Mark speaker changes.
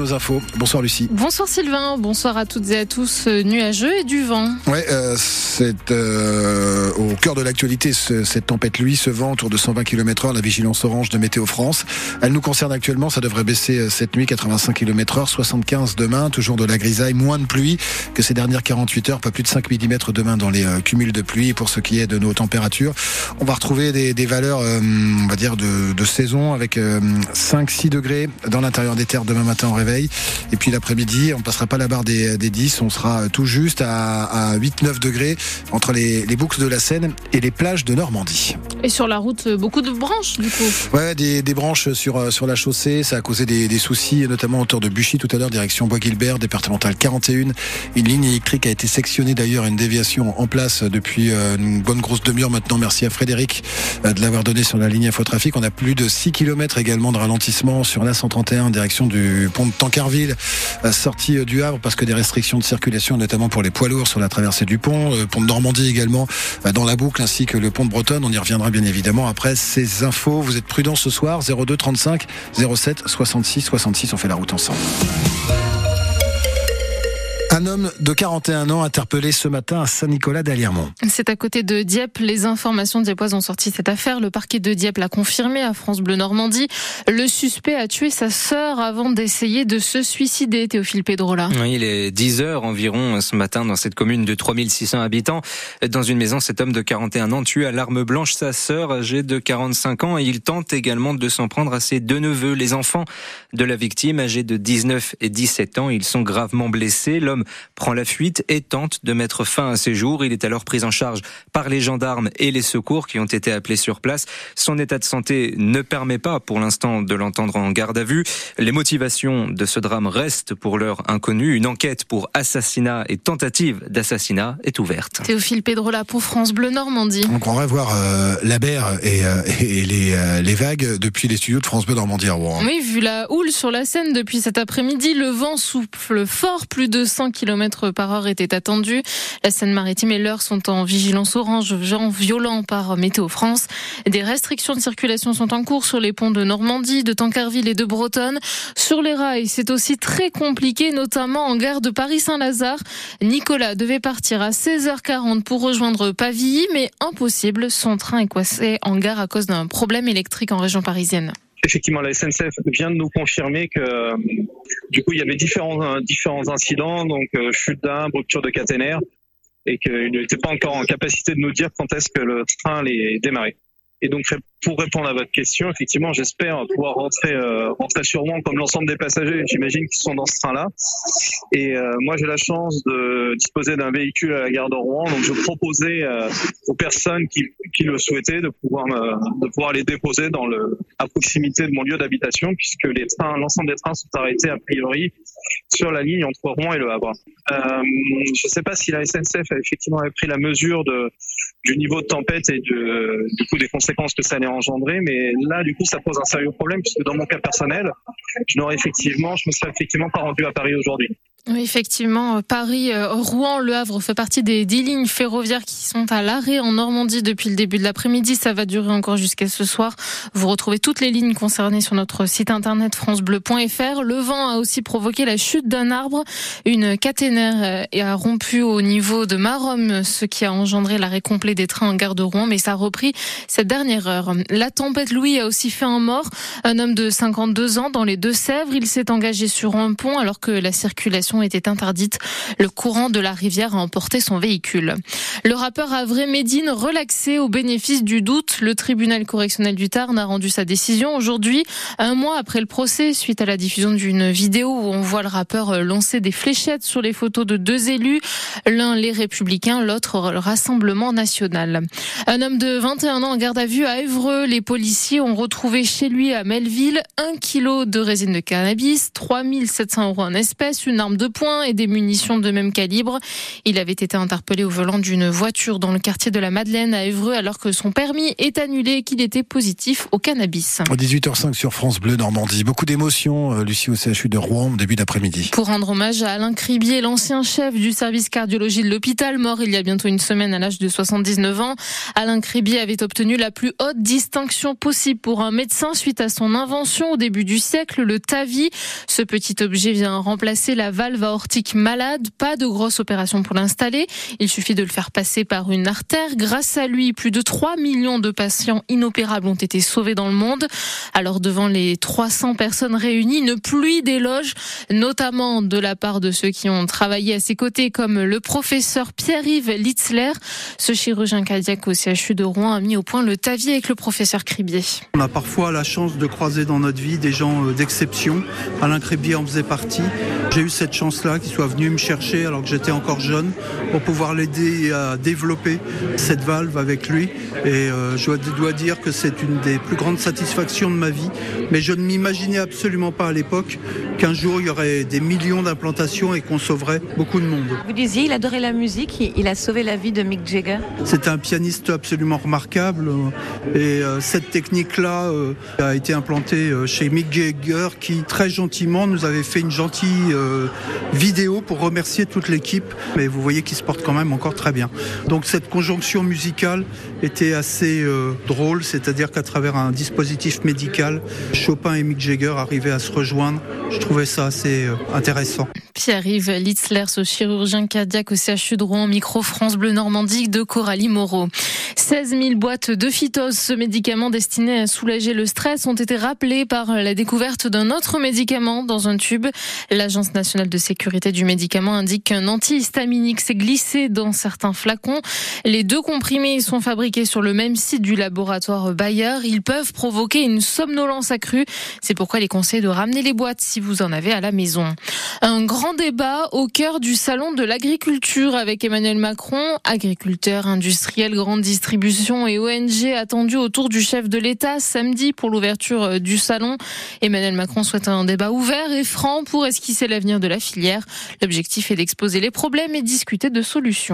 Speaker 1: Nos infos. Bonsoir Lucie.
Speaker 2: Bonsoir Sylvain, bonsoir à toutes et à tous. Euh, nuageux et du vent.
Speaker 1: Ouais, euh, c'est euh, au cœur de l'actualité cette tempête lui, ce vent autour de 120 km/h, la vigilance orange de Météo France. Elle nous concerne actuellement, ça devrait baisser cette nuit 85 km/h, 75 demain, toujours de la grisaille, moins de pluie que ces dernières 48 heures, pas plus de 5 mm demain dans les cumuls de pluie. Pour ce qui est de nos températures, on va retrouver des, des valeurs, on va dire de, de saison avec 5-6 degrés dans l'intérieur des terres demain matin en et puis l'après-midi, on passera pas la barre des, des 10, on sera tout juste à, à 8-9 degrés entre les, les, boucles de la Seine et les plages de Normandie.
Speaker 2: Et sur la route, beaucoup de branches du coup
Speaker 1: Ouais, des, des branches sur, sur la chaussée, ça a causé des, des soucis, notamment autour de Buchy tout à l'heure, direction Bois-Guilbert, départementale 41. Une ligne électrique a été sectionnée d'ailleurs, une déviation en place depuis euh, une bonne grosse demi-heure maintenant. Merci à Frédéric euh, de l'avoir donné sur la ligne infotrafic. On a plus de 6 km également de ralentissement sur la 131 direction du pont de Tancarville, euh, sortie euh, du Havre parce que des restrictions de circulation, notamment pour les poids lourds sur la traversée du pont, le euh, pont de Normandie également dans la boucle, ainsi que le pont de Bretonne. On y reviendra bien évidemment après ces infos. Vous êtes prudents ce soir, 02 35 07 66 66. On fait la route ensemble. Un homme de 41 ans interpellé ce matin à Saint-Nicolas d'Aliermont.
Speaker 2: C'est à côté de Dieppe. Les informations dieppe ont sorti cette affaire. Le parquet de Dieppe l'a confirmé à France Bleu Normandie. Le suspect a tué sa sœur avant d'essayer de se suicider, Théophile Pedrola.
Speaker 3: Oui, il est 10 heures environ ce matin dans cette commune de 3600 habitants. Dans une maison, cet homme de 41 ans tue à l'arme blanche sa sœur âgée de 45 ans et il tente également de s'en prendre à ses deux neveux, les enfants de la victime âgés de 19 et 17 ans. Ils sont gravement blessés. L'homme prend la fuite et tente de mettre fin à ses jours. Il est alors pris en charge par les gendarmes et les secours qui ont été appelés sur place. Son état de santé ne permet pas pour l'instant de l'entendre en garde à vue. Les motivations de ce drame restent pour l'heure inconnues. Une enquête pour assassinat et tentative d'assassinat est ouverte.
Speaker 2: Théophile Pedrola pour France Bleu Normandie.
Speaker 1: On croirait voir euh, la mer et, euh, et les, euh, les, vagues depuis les studios de France Bleu Normandie à Rouen.
Speaker 2: Oui, vu la houle sur la Seine depuis cet après-midi, le vent souffle fort, plus de 100 km par heure était attendu. La Seine-Maritime et l'Eure sont en vigilance orange, vent violent par Météo France. Des restrictions de circulation sont en cours sur les ponts de Normandie, de Tancarville et de Bretonne. Sur les rails, c'est aussi très compliqué, notamment en gare de Paris-Saint-Lazare. Nicolas devait partir à 16h40 pour rejoindre Pavilly, mais impossible. Son train est coincé en gare à cause d'un problème électrique en région parisienne
Speaker 4: effectivement, la SNCF vient de nous confirmer que du coup, il y avait différents, différents incidents, donc euh, chute d'un, rupture de caténaire, et qu'il n'était pas encore en capacité de nous dire quand est-ce que le train allait démarrer. Et donc, pour répondre à votre question, effectivement, j'espère pouvoir rentrer, euh, rentrer sûrement comme l'ensemble des passagers, j'imagine, qui sont dans ce train-là. Et euh, moi, j'ai la chance de disposer d'un véhicule à la gare de Rouen, donc je proposais euh, aux personnes qui, qui, le souhaitaient de pouvoir de pouvoir les déposer dans le à proximité de mon lieu d'habitation, puisque les trains, l'ensemble des trains sont arrêtés a priori sur la ligne entre Rouen et Le Havre. Euh, je ne sais pas si la SNCF a effectivement pris la mesure de, du niveau de tempête et de, du coup des conséquences que ça allait engendrer, mais là, du coup, ça pose un sérieux problème puisque dans mon cas personnel, je n'aurais effectivement, je me serais effectivement pas rendu à Paris aujourd'hui.
Speaker 2: Oui, effectivement, euh, Paris, euh, Rouen, Le Havre fait partie des dix lignes ferroviaires qui sont à l'arrêt en Normandie depuis le début de l'après-midi. Ça va durer encore jusqu'à ce soir. Vous retrouvez toutes les lignes concernées sur notre site internet francebleu.fr. Le vent a aussi provoqué la chute d'un arbre. Une caténaire euh, a rompu au niveau de Marom, ce qui a engendré l'arrêt complet des trains en gare de Rouen, mais ça a repris cette dernière heure. La tempête Louis a aussi fait un mort, un homme de 52 ans dans les Deux-Sèvres. Il s'est engagé sur un pont alors que la circulation était interdite. Le courant de la rivière a emporté son véhicule. Le rappeur Avré Médine relaxé au bénéfice du doute. Le tribunal correctionnel du Tarn a rendu sa décision aujourd'hui, un mois après le procès, suite à la diffusion d'une vidéo où on voit le rappeur lancer des fléchettes sur les photos de deux élus, l'un les Républicains, l'autre le Rassemblement national. Un homme de 21 ans en garde à vue à Évreux. Les policiers ont retrouvé chez lui à Melville un kilo de résine de cannabis, 3700 euros en espèces, une arme de de poing et des munitions de même calibre. Il avait été interpellé au volant d'une voiture dans le quartier de la Madeleine à Évreux alors que son permis est annulé et qu'il était positif au cannabis.
Speaker 1: 18h05 sur France Bleu Normandie. Beaucoup d'émotions, euh, Lucie au CHU de Rouen, début d'après-midi.
Speaker 2: Pour rendre hommage à Alain Cribier, l'ancien chef du service cardiologie de l'hôpital, mort il y a bientôt une semaine à l'âge de 79 ans. Alain Cribier avait obtenu la plus haute distinction possible pour un médecin suite à son invention au début du siècle, le TAVI. Ce petit objet vient remplacer la valve aortique malade. Pas de grosse opération pour l'installer. Il suffit de le faire passer par une artère. Grâce à lui, plus de 3 millions de patients inopérables ont été sauvés dans le monde. Alors devant les 300 personnes réunies, une pluie d'éloges, notamment de la part de ceux qui ont travaillé à ses côtés, comme le professeur Pierre-Yves Litzler. Ce chirurgien cardiaque au CHU de Rouen a mis au point le TAVI avec le professeur Cribier.
Speaker 5: On a parfois la chance de croiser dans notre vie des gens euh, d'exception. Alain Cribier en faisait partie. J'ai eu cette chance-là qu'il soit venu me chercher alors que j'étais encore jeune pour pouvoir l'aider à développer cette valve avec lui. Et euh, je dois dire que c'est une des plus grandes satisfactions de ma vie. Mais je ne m'imaginais absolument pas à l'époque qu'un jour il y aurait des millions d'implantations et qu'on sauverait beaucoup de monde.
Speaker 6: Vous disiez, il adorait la musique, il a sauvé la vie de Mick Jagger.
Speaker 5: C'est un pianiste absolument remarquable et euh, cette technique-là euh, a été implantée chez Mick Jagger qui très gentiment nous avait fait une gentille vidéo pour remercier toute l'équipe. Mais vous voyez qu'il se porte quand même encore très bien. Donc cette conjonction musicale était assez drôle, c'est-à-dire qu'à travers un dispositif médical, Chopin et Mick Jagger arrivaient à se rejoindre. Je trouvais ça assez euh, intéressant.
Speaker 2: Pierre-Yves Litzler, ce chirurgien cardiaque au CHU de Rouen, micro France Bleu Normandie de Coralie Moreau. 16 000 boîtes de phytose, ce médicament destiné à soulager le stress, ont été rappelées par la découverte d'un autre médicament dans un tube. L'Agence nationale de sécurité du médicament indique qu'un antihistaminique s'est glissé dans certains flacons. Les deux comprimés sont fabriqués sur le même site du laboratoire Bayer. Ils peuvent provoquer une somnolence accrue. C'est pourquoi les conseille de ramener les boîtes si vous en avez à la maison. Un grand débat au cœur du salon de l'agriculture avec Emmanuel Macron, agriculteur, industriel, grande et ONG attendus autour du chef de l'État samedi pour l'ouverture euh, du salon. Emmanuel Macron souhaite un débat ouvert et franc pour esquisser l'avenir de la filière. L'objectif est d'exposer les problèmes et discuter de solutions.